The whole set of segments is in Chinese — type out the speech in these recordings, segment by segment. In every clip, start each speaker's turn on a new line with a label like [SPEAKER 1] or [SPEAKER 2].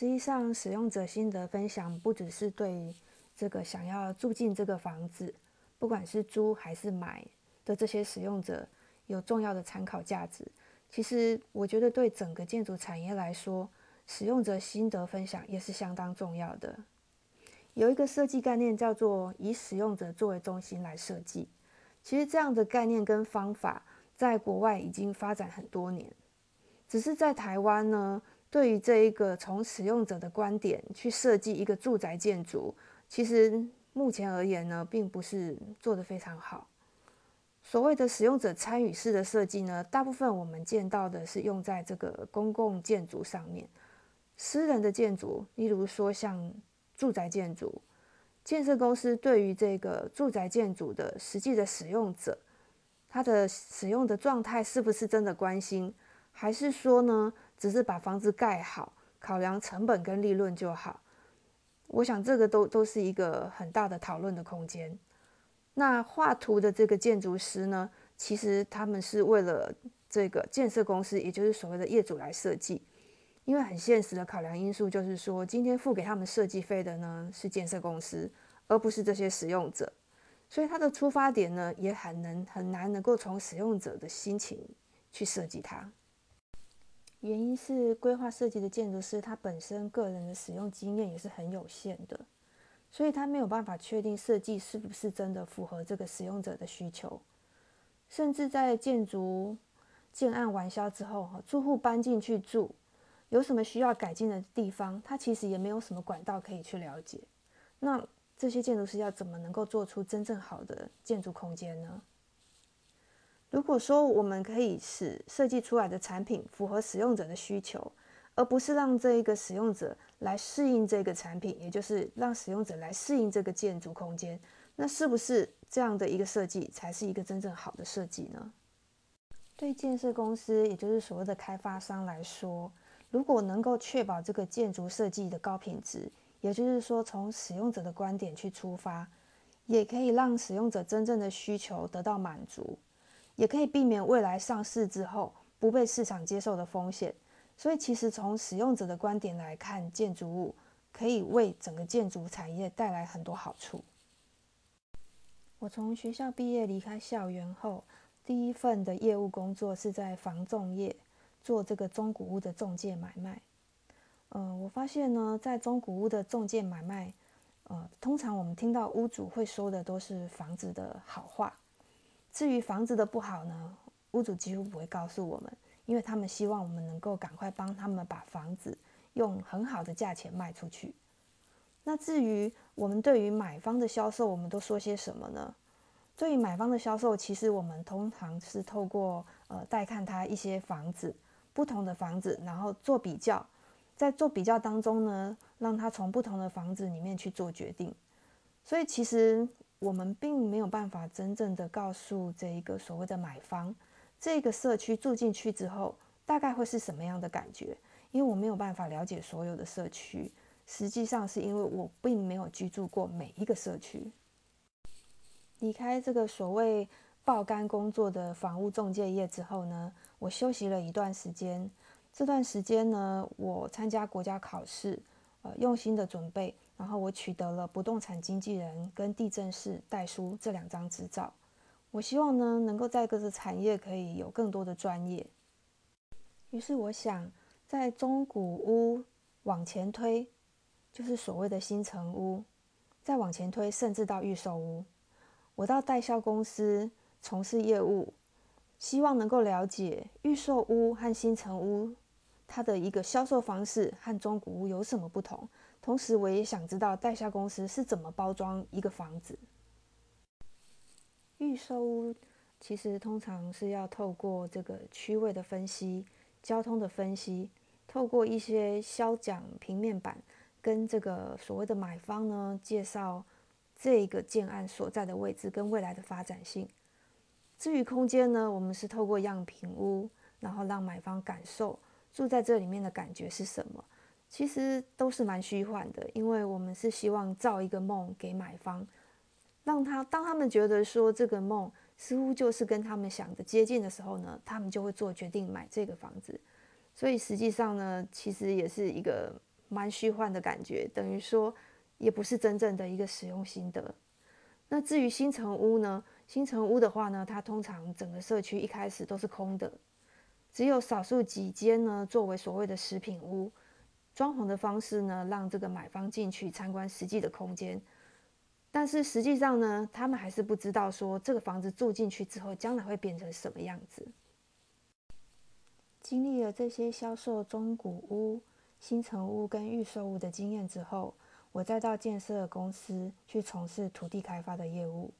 [SPEAKER 1] 实际上，使用者心得分享不只是对这个想要住进这个房子，不管是租还是买的这些使用者有重要的参考价值。其实，我觉得对整个建筑产业来说，使用者心得分享也是相当重要的。有一个设计概念叫做以使用者作为中心来设计。其实这样的概念跟方法在国外已经发展很多年，只是在台湾呢。对于这一个从使用者的观点去设计一个住宅建筑，其实目前而言呢，并不是做得非常好。所谓的使用者参与式的设计呢，大部分我们见到的是用在这个公共建筑上面。私人的建筑，例如说像住宅建筑，建设公司对于这个住宅建筑的实际的使用者，他的使用的状态是不是真的关心，还是说呢？只是把房子盖好，考量成本跟利润就好。我想这个都都是一个很大的讨论的空间。那画图的这个建筑师呢，其实他们是为了这个建设公司，也就是所谓的业主来设计。因为很现实的考量因素就是说，今天付给他们设计费的呢是建设公司，而不是这些使用者。所以他的出发点呢，也很能很难能够从使用者的心情去设计它。原因是规划设计的建筑师，他本身个人的使用经验也是很有限的，所以他没有办法确定设计是不是真的符合这个使用者的需求。甚至在建筑建案完销之后，住户搬进去住，有什么需要改进的地方，他其实也没有什么管道可以去了解。那这些建筑师要怎么能够做出真正好的建筑空间呢？如果说我们可以使设计出来的产品符合使用者的需求，而不是让这一个使用者来适应这个产品，也就是让使用者来适应这个建筑空间，那是不是这样的一个设计才是一个真正好的设计呢？对建设公司，也就是所谓的开发商来说，如果能够确保这个建筑设计的高品质，也就是说从使用者的观点去出发，也可以让使用者真正的需求得到满足。也可以避免未来上市之后不被市场接受的风险，所以其实从使用者的观点来看，建筑物可以为整个建筑产业带来很多好处。我从学校毕业离开校园后，第一份的业务工作是在房仲业做这个中古屋的中介买卖。嗯，我发现呢，在中古屋的中介买卖，呃，通常我们听到屋主会说的都是房子的好话。至于房子的不好呢，屋主几乎不会告诉我们，因为他们希望我们能够赶快帮他们把房子用很好的价钱卖出去。那至于我们对于买方的销售，我们都说些什么呢？对于买方的销售，其实我们通常是透过呃带看他一些房子，不同的房子，然后做比较，在做比较当中呢，让他从不同的房子里面去做决定。所以其实。我们并没有办法真正的告诉这一个所谓的买方，这个社区住进去之后大概会是什么样的感觉，因为我没有办法了解所有的社区。实际上是因为我并没有居住过每一个社区。离开这个所谓爆肝工作的房屋中介业之后呢，我休息了一段时间。这段时间呢，我参加国家考试，呃，用心的准备。然后我取得了不动产经纪人跟地震室代书这两张执照。我希望呢，能够在各自产业可以有更多的专业。于是我想，在中古屋往前推，就是所谓的新城屋；再往前推，甚至到预售屋。我到代销公司从事业务，希望能够了解预售屋和新城屋它的一个销售方式和中古屋有什么不同。同时，我也想知道代销公司是怎么包装一个房子。预售屋其实通常是要透过这个区位的分析、交通的分析，透过一些销奖平面板，跟这个所谓的买方呢介绍这个建案所在的位置跟未来的发展性。至于空间呢，我们是透过样品屋，然后让买方感受住在这里面的感觉是什么。其实都是蛮虚幻的，因为我们是希望造一个梦给买方，让他当他们觉得说这个梦似乎就是跟他们想的接近的时候呢，他们就会做决定买这个房子。所以实际上呢，其实也是一个蛮虚幻的感觉，等于说也不是真正的一个使用心得。那至于新城屋呢？新城屋的话呢，它通常整个社区一开始都是空的，只有少数几间呢作为所谓的食品屋，装潢的方式呢让这个买方进去参观实际的空间。但是实际上呢，他们还是不知道说这个房子住进去之后将来会变成什么样子。经历了这些销售中古屋、新城屋跟预售屋的经验之后，我再到建设公司去从事土地开发的业务。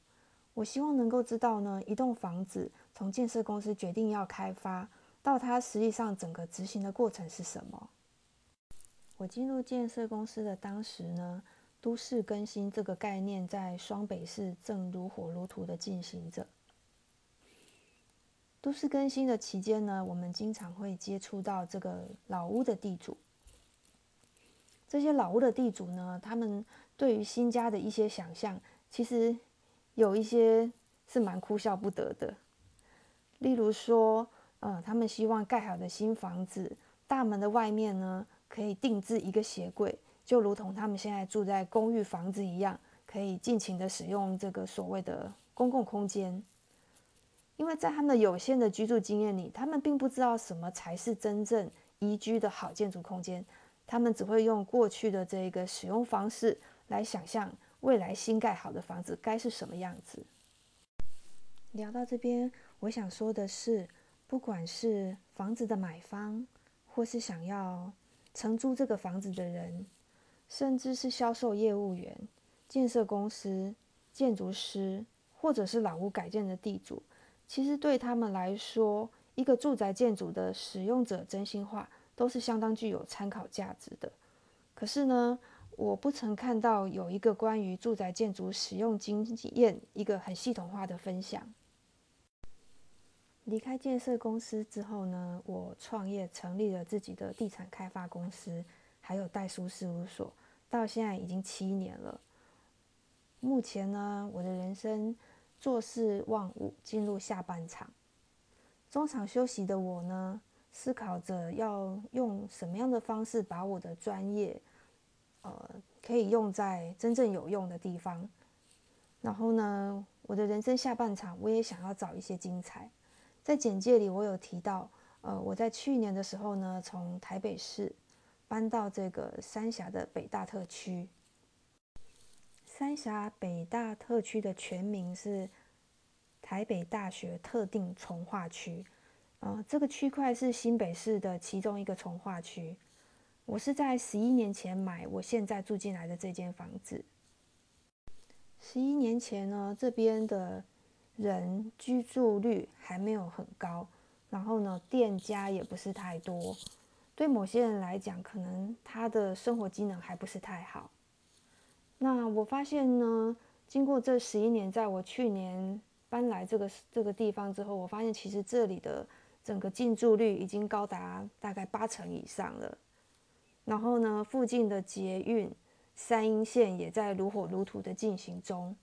[SPEAKER 1] 我希望能够知道呢，一栋房子从建设公司决定要开发到它实际上整个执行的过程是什么。我进入建设公司的当时呢，都市更新这个概念在双北市正如火如荼的进行着。都市更新的期间呢，我们经常会接触到这个老屋的地主。这些老屋的地主呢，他们对于新家的一些想象，其实有一些是蛮哭笑不得的。例如说，呃，他们希望盖好的新房子大门的外面呢，可以定制一个鞋柜，就如同他们现在住在公寓房子一样，可以尽情的使用这个所谓的公共空间。因为在他们有限的居住经验里，他们并不知道什么才是真正宜居的好建筑空间，他们只会用过去的这个使用方式来想象未来新盖好的房子该是什么样子。聊到这边，我想说的是，不管是房子的买方，或是想要承租这个房子的人，甚至是销售业务员、建设公司、建筑师，或者是老屋改建的地主。其实对他们来说，一个住宅建筑的使用者真心话都是相当具有参考价值的。可是呢，我不曾看到有一个关于住宅建筑使用经验一个很系统化的分享。离开建设公司之后呢，我创业成立了自己的地产开发公司，还有代书事务所，到现在已经七年了。目前呢，我的人生。坐视望午，进入下半场。中场休息的我呢，思考着要用什么样的方式把我的专业，呃，可以用在真正有用的地方。然后呢，我的人生下半场，我也想要找一些精彩。在简介里，我有提到，呃，我在去年的时候呢，从台北市搬到这个三峡的北大特区。三峡北大特区的全名是台北大学特定从化区，呃，这个区块是新北市的其中一个从化区。我是在十一年前买我现在住进来的这间房子。十一年前呢，这边的人居住率还没有很高，然后呢，店家也不是太多，对某些人来讲，可能他的生活机能还不是太好。那我发现呢，经过这十一年，在我去年搬来这个这个地方之后，我发现其实这里的整个进驻率已经高达大概八成以上了。然后呢，附近的捷运三阴线也在如火如荼的进行中。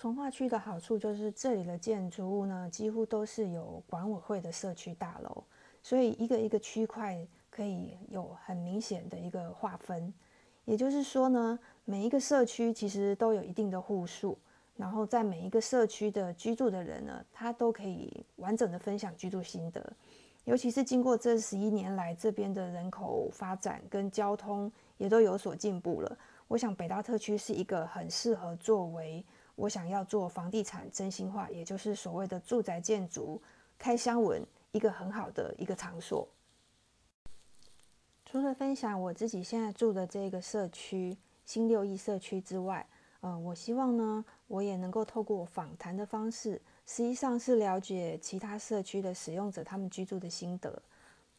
[SPEAKER 1] 从化区的好处就是这里的建筑物呢，几乎都是有管委会的社区大楼，所以一个一个区块可以有很明显的一个划分。也就是说呢，每一个社区其实都有一定的户数，然后在每一个社区的居住的人呢，他都可以完整的分享居住心得。尤其是经过这十一年来，这边的人口发展跟交通也都有所进步了。我想北大特区是一个很适合作为我想要做房地产真心话，也就是所谓的住宅建筑开箱文一个很好的一个场所。除了分享我自己现在住的这个社区新六亿社区之外，呃，我希望呢，我也能够透过访谈的方式，实际上是了解其他社区的使用者他们居住的心得。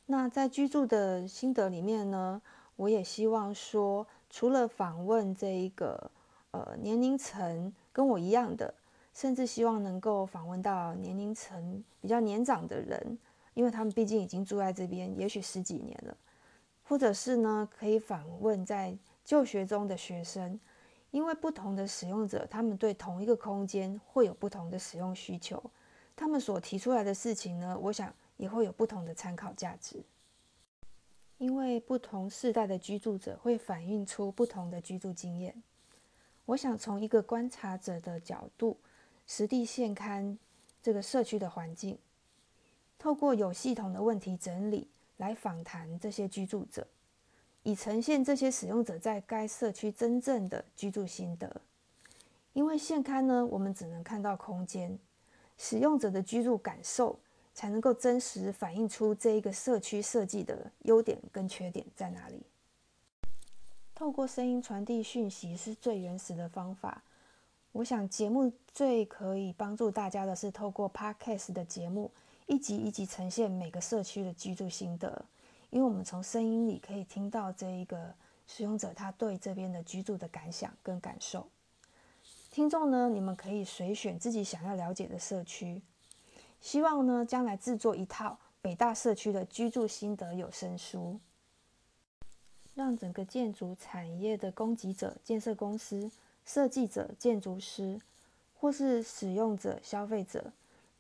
[SPEAKER 1] 那在居住的心得里面呢，我也希望说，除了访问这一个呃年龄层跟我一样的，甚至希望能够访问到年龄层比较年长的人，因为他们毕竟已经住在这边，也许十几年了。或者是呢，可以访问在就学中的学生，因为不同的使用者，他们对同一个空间会有不同的使用需求，他们所提出来的事情呢，我想也会有不同的参考价值。因为不同世代的居住者会反映出不同的居住经验。我想从一个观察者的角度，实地现勘这个社区的环境，透过有系统的问题整理来访谈这些居住者，以呈现这些使用者在该社区真正的居住心得。因为现勘呢，我们只能看到空间，使用者的居住感受。才能够真实反映出这一个社区设计的优点跟缺点在哪里。透过声音传递讯息是最原始的方法。我想节目最可以帮助大家的是透过 Podcast 的节目，一集一集呈现每个社区的居住心得。因为我们从声音里可以听到这一个使用者他对这边的居住的感想跟感受。听众呢，你们可以随选自己想要了解的社区。希望呢，将来制作一套北大社区的居住心得有声书，让整个建筑产业的供给者、建设公司、设计者、建筑师，或是使用者、消费者，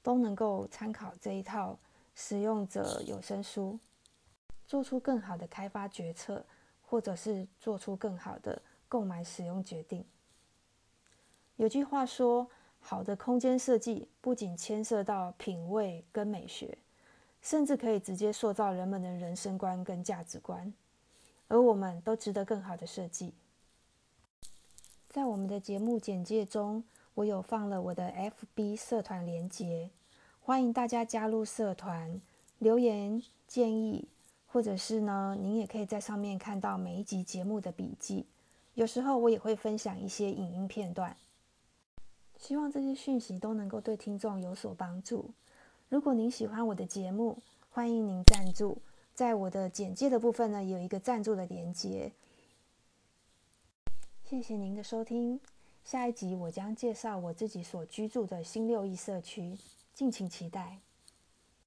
[SPEAKER 1] 都能够参考这一套使用者有声书，做出更好的开发决策，或者是做出更好的购买使用决定。有句话说。好的空间设计不仅牵涉到品味跟美学，甚至可以直接塑造人们的人生观跟价值观，而我们都值得更好的设计。在我们的节目简介中，我有放了我的 FB 社团连结，欢迎大家加入社团，留言建议，或者是呢，您也可以在上面看到每一集节目的笔记。有时候我也会分享一些影音片段。希望这些讯息都能够对听众有所帮助。如果您喜欢我的节目，欢迎您赞助。在我的简介的部分呢，有一个赞助的连接。谢谢您的收听。下一集我将介绍我自己所居住的新六义社区，敬请期待。